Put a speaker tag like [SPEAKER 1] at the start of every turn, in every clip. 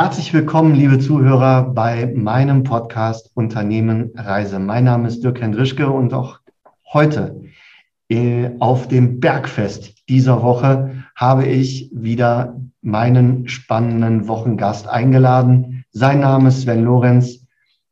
[SPEAKER 1] Herzlich willkommen, liebe Zuhörer, bei meinem Podcast Unternehmen Reise. Mein Name ist Dirk Hendrischke und auch heute äh, auf dem Bergfest dieser Woche habe ich wieder meinen spannenden Wochengast eingeladen. Sein Name ist Sven Lorenz,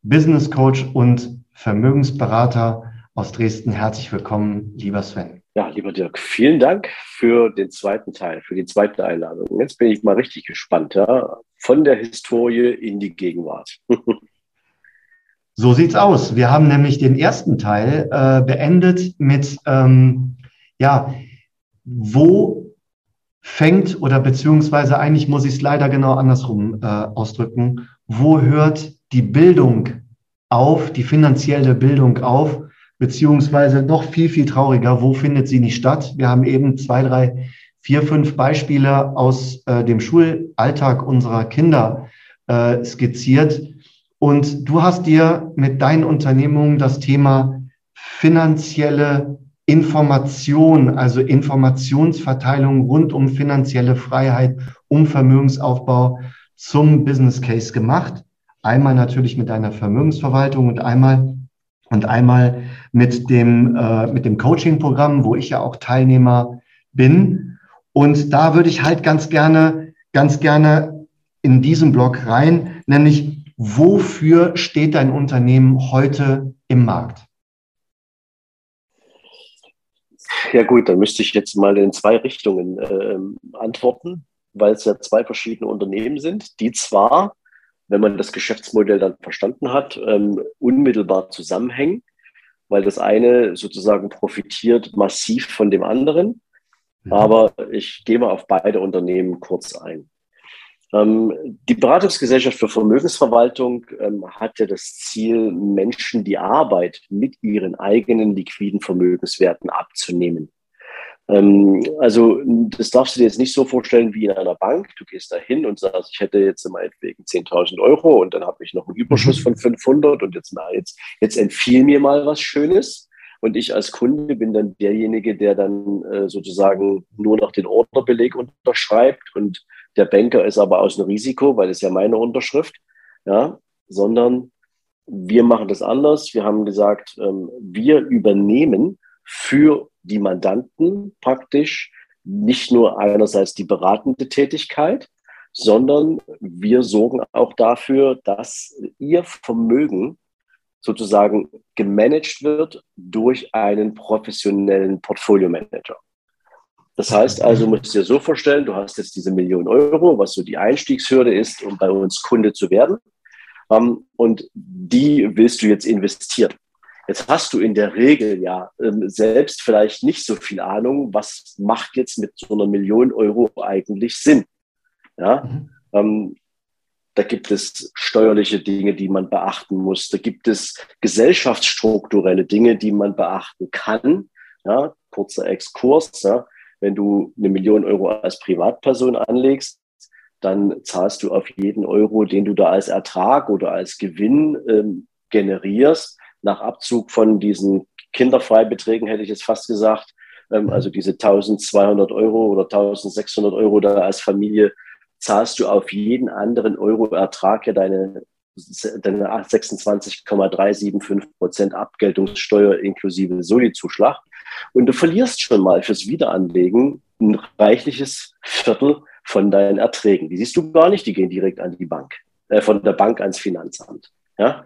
[SPEAKER 1] Business Coach und Vermögensberater aus Dresden. Herzlich willkommen, lieber Sven.
[SPEAKER 2] Ja, lieber Dirk, vielen Dank für den zweiten Teil, für die zweite Einladung. Jetzt bin ich mal richtig gespannt, ja? von der Historie in die Gegenwart.
[SPEAKER 1] so sieht's aus. Wir haben nämlich den ersten Teil äh, beendet mit, ähm, ja, wo fängt oder beziehungsweise eigentlich muss ich es leider genau andersrum äh, ausdrücken, wo hört die Bildung auf, die finanzielle Bildung auf beziehungsweise noch viel, viel trauriger, wo findet sie nicht statt? Wir haben eben zwei, drei, vier, fünf Beispiele aus äh, dem Schulalltag unserer Kinder äh, skizziert. Und du hast dir mit deinen Unternehmungen das Thema finanzielle Information, also Informationsverteilung rund um finanzielle Freiheit, um Vermögensaufbau zum Business Case gemacht. Einmal natürlich mit deiner Vermögensverwaltung und einmal und einmal mit dem, äh, mit dem Coaching-Programm, wo ich ja auch Teilnehmer bin. Und da würde ich halt ganz gerne, ganz gerne in diesen Blog rein, nämlich wofür steht dein Unternehmen heute im Markt?
[SPEAKER 2] Ja gut, dann müsste ich jetzt mal in zwei Richtungen äh, antworten, weil es ja zwei verschiedene Unternehmen sind, die zwar wenn man das Geschäftsmodell dann verstanden hat, ähm, unmittelbar zusammenhängen, weil das eine sozusagen profitiert massiv von dem anderen. Mhm. Aber ich gehe mal auf beide Unternehmen kurz ein. Ähm, die Beratungsgesellschaft für Vermögensverwaltung ähm, hat ja das Ziel, Menschen die Arbeit mit ihren eigenen liquiden Vermögenswerten abzunehmen. Ähm, also das darfst du dir jetzt nicht so vorstellen wie in einer Bank. Du gehst da hin und sagst, ich hätte jetzt meinetwegen 10.000 Euro und dann habe ich noch einen Überschuss mhm. von 500 und jetzt, na, jetzt, jetzt empfiehl mir mal was Schönes. Und ich als Kunde bin dann derjenige, der dann äh, sozusagen nur noch den Orderbeleg unterschreibt und der Banker ist aber aus dem Risiko, weil es ja meine Unterschrift, ja, sondern wir machen das anders. Wir haben gesagt, ähm, wir übernehmen für die Mandanten praktisch nicht nur einerseits die beratende Tätigkeit, sondern wir sorgen auch dafür, dass ihr Vermögen sozusagen gemanagt wird durch einen professionellen Portfolio-Manager. Das heißt also, musst du dir so vorstellen, du hast jetzt diese Million Euro, was so die Einstiegshürde ist, um bei uns Kunde zu werden. Ähm, und die willst du jetzt investieren. Jetzt hast du in der Regel ja ähm, selbst vielleicht nicht so viel Ahnung, was macht jetzt mit so einer Million Euro eigentlich Sinn. Ja, mhm. ähm, da gibt es steuerliche Dinge, die man beachten muss. Da gibt es gesellschaftsstrukturelle Dinge, die man beachten kann. Ja, kurzer Exkurs. Ja. Wenn du eine Million Euro als Privatperson anlegst, dann zahlst du auf jeden Euro, den du da als Ertrag oder als Gewinn ähm, generierst, nach Abzug von diesen Kinderfreibeträgen, hätte ich jetzt fast gesagt, ähm, also diese 1200 Euro oder 1600 Euro da als Familie, zahlst du auf jeden anderen Euro Ertrag ja deine, deine 26,375 Prozent Abgeltungssteuer inklusive Soli-Zuschlag. Und du verlierst schon mal fürs Wiederanlegen ein reichliches Viertel von deinen Erträgen. Die siehst du gar nicht, die gehen direkt an die Bank, äh, von der Bank ans Finanzamt. Ja?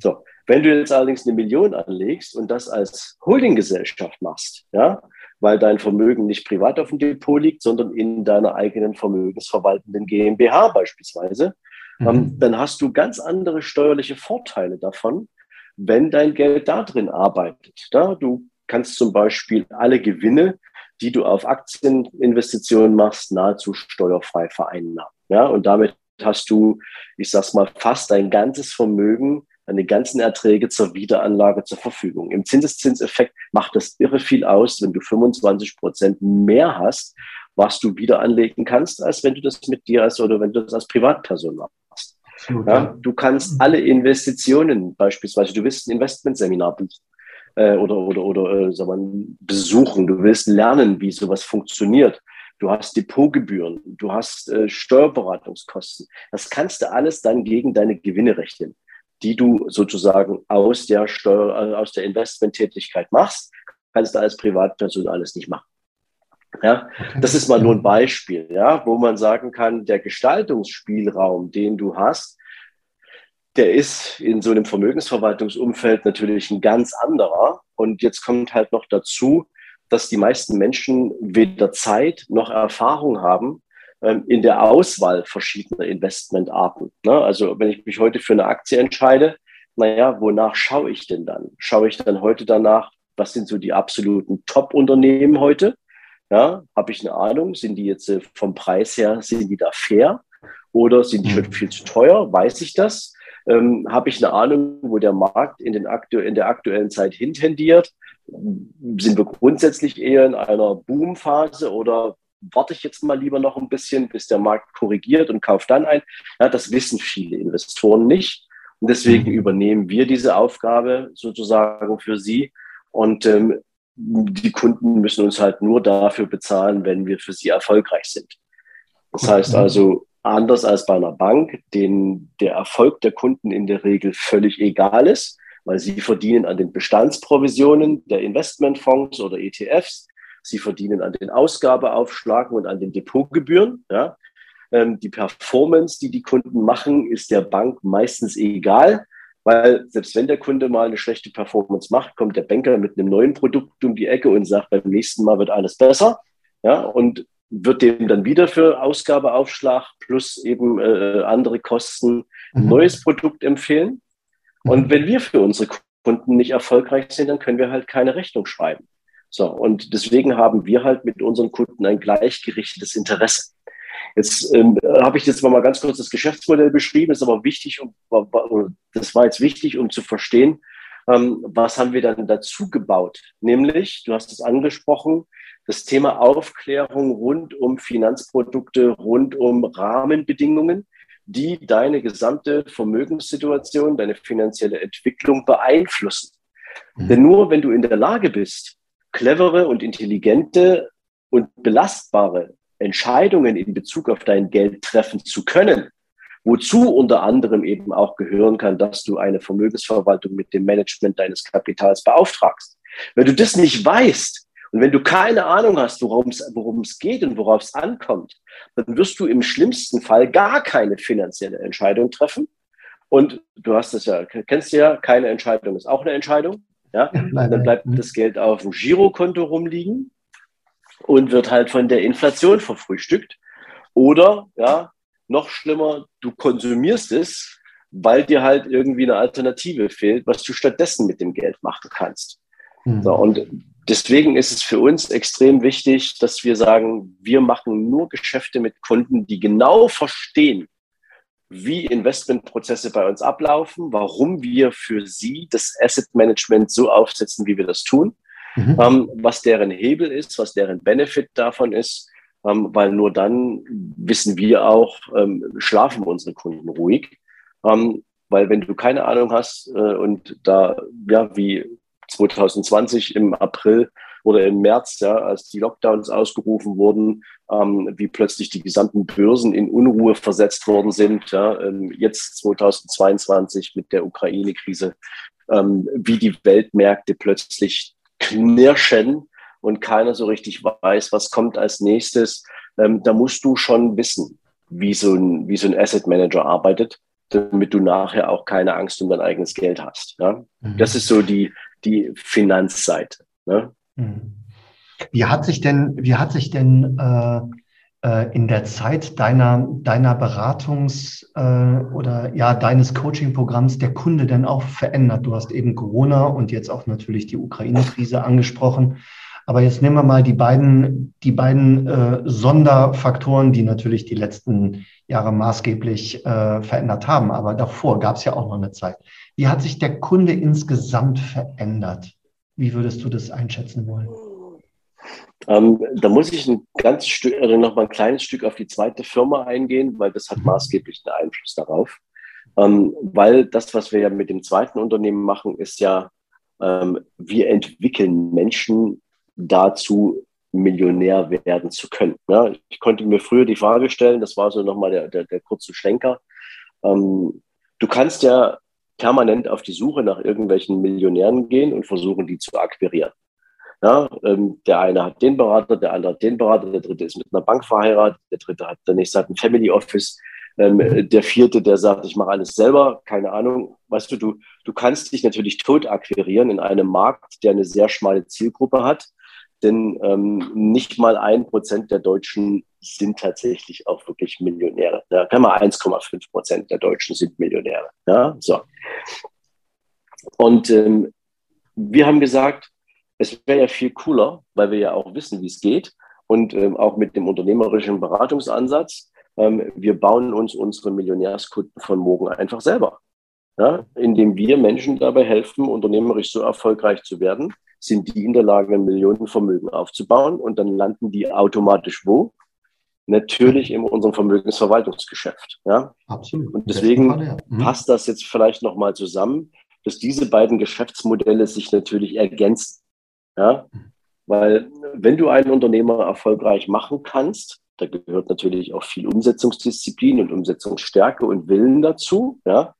[SPEAKER 2] So. Wenn du jetzt allerdings eine Million anlegst und das als Holdinggesellschaft machst, ja, weil dein Vermögen nicht privat auf dem Depot liegt, sondern in deiner eigenen vermögensverwaltenden GmbH beispielsweise, mhm. ähm, dann hast du ganz andere steuerliche Vorteile davon, wenn dein Geld da drin arbeitet. Ja? Du kannst zum Beispiel alle Gewinne, die du auf Aktieninvestitionen machst, nahezu steuerfrei vereinnahmen. Ja? Und damit hast du, ich sag's mal, fast dein ganzes Vermögen deine ganzen Erträge zur Wiederanlage zur Verfügung. Im Zinseszinseffekt macht das irre viel aus, wenn du 25 Prozent mehr hast, was du wieder anlegen kannst, als wenn du das mit dir als oder wenn du das als Privatperson machst. Ja, du kannst alle Investitionen, beispielsweise, du willst ein Investmentseminar äh, oder, oder, oder äh, sag mal, besuchen, du willst lernen, wie sowas funktioniert. du hast Depotgebühren, du hast äh, Steuerberatungskosten. Das kannst du alles dann gegen deine Gewinne rechnen, die du sozusagen aus der Steuer, äh, aus der Investmenttätigkeit machst, kannst du als Privatperson alles nicht machen. Ja, das ist mal nur ein Beispiel, ja, wo man sagen kann, der Gestaltungsspielraum, den du hast, der ist in so einem Vermögensverwaltungsumfeld natürlich ein ganz anderer. Und jetzt kommt halt noch dazu, dass die meisten Menschen weder Zeit noch Erfahrung haben in der Auswahl verschiedener Investmentarten. Ne? Also wenn ich mich heute für eine Aktie entscheide, naja, wonach schaue ich denn dann? Schaue ich dann heute danach, was sind so die absoluten Top-Unternehmen heute? Ja, habe ich eine Ahnung, sind die jetzt äh, vom Preis her, sind die da fair? Oder sind die schon mhm. viel zu teuer? Weiß ich das? Ähm, habe ich eine Ahnung, wo der Markt in, den aktu in der aktuellen Zeit hintendiert? Sind wir grundsätzlich eher in einer Boomphase oder warte ich jetzt mal lieber noch ein bisschen, bis der Markt korrigiert und kaufe dann ein? Ja, das wissen viele Investoren nicht. Und deswegen mhm. übernehmen wir diese Aufgabe sozusagen für sie. Und ähm, die Kunden müssen uns halt nur dafür bezahlen, wenn wir für sie erfolgreich sind. Das heißt also, anders als bei einer Bank, denen der Erfolg der Kunden in der Regel völlig egal ist, weil sie verdienen an den Bestandsprovisionen der Investmentfonds oder ETFs, sie verdienen an den Ausgabeaufschlagen und an den Depotgebühren. Ja. Ähm, die Performance, die die Kunden machen, ist der Bank meistens egal. Weil selbst wenn der Kunde mal eine schlechte Performance macht, kommt der Banker mit einem neuen Produkt um die Ecke und sagt, beim nächsten Mal wird alles besser. Ja, und wird dem dann wieder für Ausgabeaufschlag plus eben äh, andere Kosten ein mhm. neues Produkt empfehlen. Und mhm. wenn wir für unsere Kunden nicht erfolgreich sind, dann können wir halt keine Rechnung schreiben. So, und deswegen haben wir halt mit unseren Kunden ein gleichgerichtetes Interesse. Jetzt ähm, habe ich jetzt mal ganz kurz das Geschäftsmodell beschrieben, ist aber wichtig, um, das war jetzt wichtig, um zu verstehen, ähm, was haben wir dann dazu gebaut? Nämlich, du hast es angesprochen, das Thema Aufklärung rund um Finanzprodukte, rund um Rahmenbedingungen, die deine gesamte Vermögenssituation, deine finanzielle Entwicklung beeinflussen. Mhm. Denn nur wenn du in der Lage bist, clevere und intelligente und belastbare Entscheidungen in Bezug auf dein Geld treffen zu können, wozu unter anderem eben auch gehören kann, dass du eine Vermögensverwaltung mit dem Management deines Kapitals beauftragst. Wenn du das nicht weißt und wenn du keine Ahnung hast, worum es, geht und worauf es ankommt, dann wirst du im schlimmsten Fall gar keine finanzielle Entscheidung treffen. Und du hast es ja, kennst du ja, keine Entscheidung ist auch eine Entscheidung. Ja, dann bleibt das Geld auf dem Girokonto rumliegen und wird halt von der Inflation verfrühstückt. Oder, ja, noch schlimmer, du konsumierst es, weil dir halt irgendwie eine Alternative fehlt, was du stattdessen mit dem Geld machen kannst. Mhm. So, und deswegen ist es für uns extrem wichtig, dass wir sagen, wir machen nur Geschäfte mit Kunden, die genau verstehen, wie Investmentprozesse bei uns ablaufen, warum wir für sie das Asset Management so aufsetzen, wie wir das tun mhm. ähm, was deren Hebel ist, was deren Benefit davon ist, ähm, weil nur dann wissen wir auch, ähm, schlafen unsere Kunden ruhig. Ähm, weil wenn du keine Ahnung hast äh, und da, ja, wie 2020 im April oder im März, ja, als die Lockdowns ausgerufen wurden, ähm, wie plötzlich die gesamten Börsen in Unruhe versetzt worden sind. Ja, ähm, jetzt 2022 mit der Ukraine-Krise, ähm, wie die Weltmärkte plötzlich knirschen und keiner so richtig weiß, was kommt als nächstes, ähm, da musst du schon wissen, wie so, ein, wie so ein Asset Manager arbeitet, damit du nachher auch keine Angst um dein eigenes Geld hast. Ja? Mhm. Das ist so die, die Finanzseite. Ne?
[SPEAKER 1] Mhm. Wie hat sich denn, wie hat sich denn äh, äh, in der Zeit deiner, deiner Beratungs- äh, oder ja, deines Coaching-Programms der Kunde denn auch verändert? Du hast eben Corona und jetzt auch natürlich die Ukraine-Krise angesprochen. Aber jetzt nehmen wir mal die beiden, die beiden äh, Sonderfaktoren, die natürlich die letzten Jahre maßgeblich äh, verändert haben. Aber davor gab es ja auch noch eine Zeit. Wie hat sich der Kunde insgesamt verändert? Wie würdest du das einschätzen wollen?
[SPEAKER 2] Ähm, da muss ich ein ganz Stück oder noch mal ein kleines Stück auf die zweite Firma eingehen, weil das hat mhm. maßgeblich einen Einfluss darauf. Ähm, weil das, was wir ja mit dem zweiten Unternehmen machen, ist ja, ähm, wir entwickeln Menschen dazu, Millionär werden zu können. Ja, ich konnte mir früher die Frage stellen, das war so nochmal der, der, der kurze Schlenker. Ähm, du kannst ja permanent auf die Suche nach irgendwelchen Millionären gehen und versuchen, die zu akquirieren. Ja, ähm, der eine hat den Berater, der andere hat den Berater, der dritte ist mit einer Bank verheiratet, der dritte hat, der nächste hat ein Family Office, ähm, der vierte, der sagt, ich mache alles selber, keine Ahnung. Weißt du, du, du kannst dich natürlich tot akquirieren in einem Markt, der eine sehr schmale Zielgruppe hat. Denn ähm, nicht mal ein Prozent der Deutschen sind tatsächlich auch wirklich Millionäre. Ja, kann man 1,5 Prozent der Deutschen sind Millionäre. Ja, so. Und ähm, wir haben gesagt, es wäre ja viel cooler, weil wir ja auch wissen, wie es geht und ähm, auch mit dem unternehmerischen Beratungsansatz. Ähm, wir bauen uns unsere Millionärskunden von morgen einfach selber, ja, indem wir Menschen dabei helfen, unternehmerisch so erfolgreich zu werden, sind die in der Lage, Millionenvermögen aufzubauen und dann landen die automatisch wo? Natürlich in unserem Vermögensverwaltungsgeschäft. Ja? Absolut. Und deswegen Fall, ja. mhm. passt das jetzt vielleicht nochmal zusammen, dass diese beiden Geschäftsmodelle sich natürlich ergänzen. Ja? Weil wenn du einen Unternehmer erfolgreich machen kannst, da gehört natürlich auch viel Umsetzungsdisziplin und Umsetzungsstärke und Willen dazu. Ja?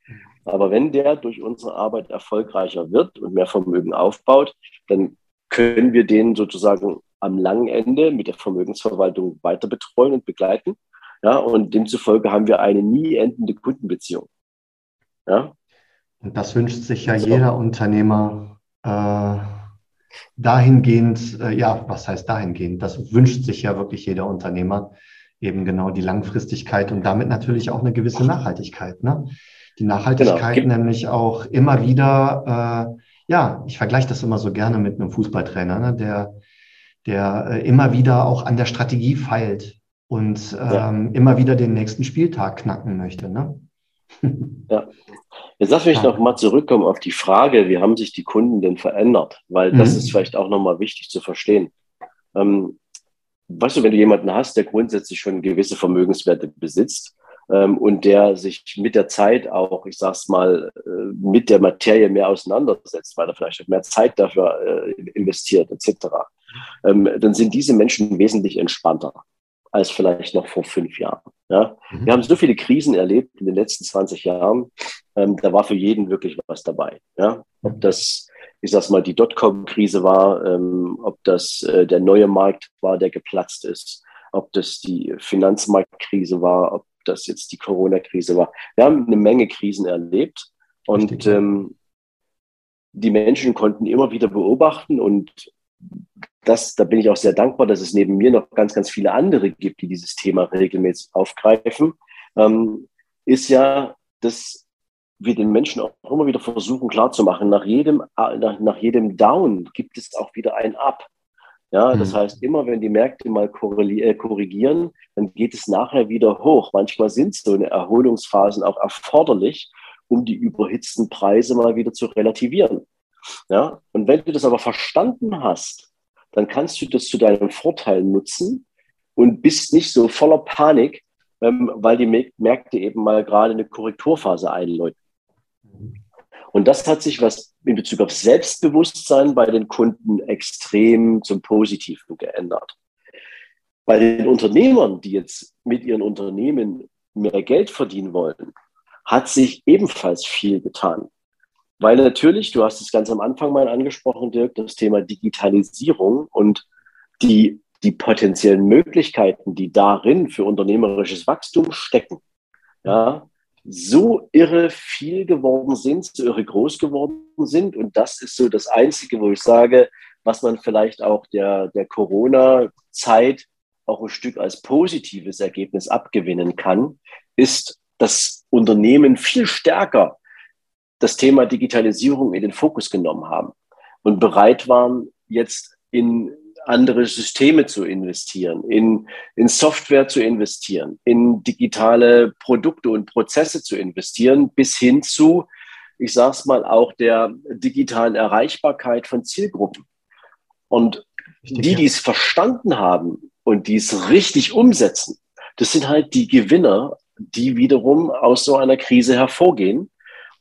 [SPEAKER 2] Aber wenn der durch unsere Arbeit erfolgreicher wird und mehr Vermögen aufbaut, dann können wir den sozusagen am langen Ende mit der Vermögensverwaltung weiter betreuen und begleiten. Ja, und demzufolge haben wir eine nie endende Kundenbeziehung.
[SPEAKER 1] Ja. Und das wünscht sich ja so. jeder Unternehmer äh, dahingehend, äh, ja, was heißt dahingehend? Das wünscht sich ja wirklich jeder Unternehmer, eben genau die Langfristigkeit und damit natürlich auch eine gewisse Nachhaltigkeit. Ne? Die Nachhaltigkeit genau. nämlich auch immer wieder, äh, ja, ich vergleiche das immer so gerne mit einem Fußballtrainer, ne, der, der äh, immer wieder auch an der Strategie feilt und ähm, ja. immer wieder den nächsten Spieltag knacken möchte. Ne?
[SPEAKER 2] Ja. Jetzt lass mich ja. noch mal zurückkommen auf die Frage, wie haben sich die Kunden denn verändert? Weil das mhm. ist vielleicht auch noch mal wichtig zu verstehen. Ähm, weißt du, wenn du jemanden hast, der grundsätzlich schon gewisse Vermögenswerte besitzt, ähm, und der sich mit der Zeit auch, ich sag's mal, äh, mit der Materie mehr auseinandersetzt, weil er vielleicht mehr Zeit dafür äh, investiert, etc., ähm, dann sind diese Menschen wesentlich entspannter als vielleicht noch vor fünf Jahren. Ja? Mhm. Wir haben so viele Krisen erlebt in den letzten 20 Jahren, ähm, da war für jeden wirklich was dabei. Ja? Ob das ich sag's mal, die Dotcom-Krise war, ähm, ob das äh, der neue Markt war, der geplatzt ist, ob das die Finanzmarktkrise war, ob das jetzt die Corona-Krise war. Wir haben eine Menge Krisen erlebt und ähm, die Menschen konnten immer wieder beobachten und das, da bin ich auch sehr dankbar, dass es neben mir noch ganz, ganz viele andere gibt, die dieses Thema regelmäßig aufgreifen, ähm, ist ja, dass wir den Menschen auch immer wieder versuchen klarzumachen, nach jedem, nach, nach jedem Down gibt es auch wieder ein Up. Ja, das mhm. heißt, immer wenn die Märkte mal äh, korrigieren, dann geht es nachher wieder hoch. Manchmal sind so eine Erholungsphasen auch erforderlich, um die überhitzten Preise mal wieder zu relativieren. Ja, und wenn du das aber verstanden hast, dann kannst du das zu deinem Vorteil nutzen und bist nicht so voller Panik, ähm, weil die Märkte eben mal gerade eine Korrekturphase einläuten. Und das hat sich was in Bezug auf Selbstbewusstsein bei den Kunden extrem zum Positiven geändert. Bei den Unternehmern, die jetzt mit ihren Unternehmen mehr Geld verdienen wollen, hat sich ebenfalls viel getan. Weil natürlich, du hast es ganz am Anfang mal angesprochen, Dirk, das Thema Digitalisierung und die, die potenziellen Möglichkeiten, die darin für unternehmerisches Wachstum stecken. Ja, so irre viel geworden sind, so irre groß geworden sind. Und das ist so das Einzige, wo ich sage, was man vielleicht auch der, der Corona-Zeit auch ein Stück als positives Ergebnis abgewinnen kann, ist, dass Unternehmen viel stärker das Thema Digitalisierung in den Fokus genommen haben und bereit waren, jetzt in andere Systeme zu investieren, in, in Software zu investieren, in digitale Produkte und Prozesse zu investieren, bis hin zu, ich sage es mal, auch der digitalen Erreichbarkeit von Zielgruppen. Und die, die es verstanden haben und die es richtig umsetzen, das sind halt die Gewinner, die wiederum aus so einer Krise hervorgehen.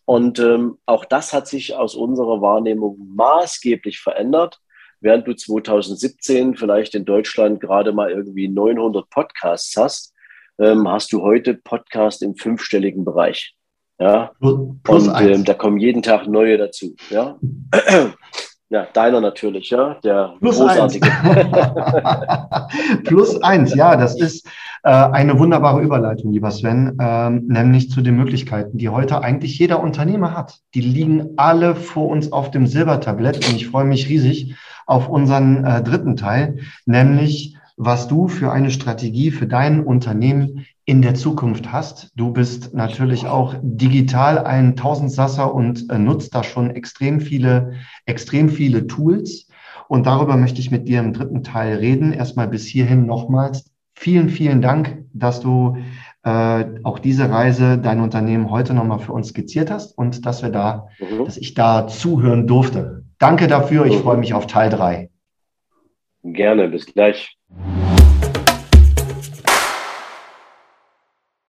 [SPEAKER 2] Und ähm, auch das hat sich aus unserer Wahrnehmung maßgeblich verändert während du 2017 vielleicht in Deutschland gerade mal irgendwie 900 Podcasts hast, ähm, hast du heute Podcast im fünfstelligen Bereich. Ja, Plus und ähm, da kommen jeden Tag neue dazu. Ja, ja deiner natürlich, ja, der
[SPEAKER 1] Plus großartige. Eins. Plus eins, ja, das ist äh, eine wunderbare Überleitung, lieber Sven, ähm, nämlich zu den Möglichkeiten, die heute eigentlich jeder Unternehmer hat. Die liegen alle vor uns auf dem Silbertablett und ich freue mich riesig auf unseren äh, dritten Teil, nämlich was du für eine Strategie für dein Unternehmen in der Zukunft hast. Du bist natürlich auch digital ein Tausendsasser und äh, nutzt da schon extrem viele, extrem viele Tools. Und darüber möchte ich mit dir im dritten Teil reden. Erstmal bis hierhin nochmals. Vielen, vielen Dank, dass du äh, auch diese Reise, dein Unternehmen heute nochmal für uns skizziert hast und dass wir da, mhm. dass ich da zuhören durfte. Danke dafür. Ich mhm. freue mich auf Teil drei.
[SPEAKER 2] Gerne. Bis gleich.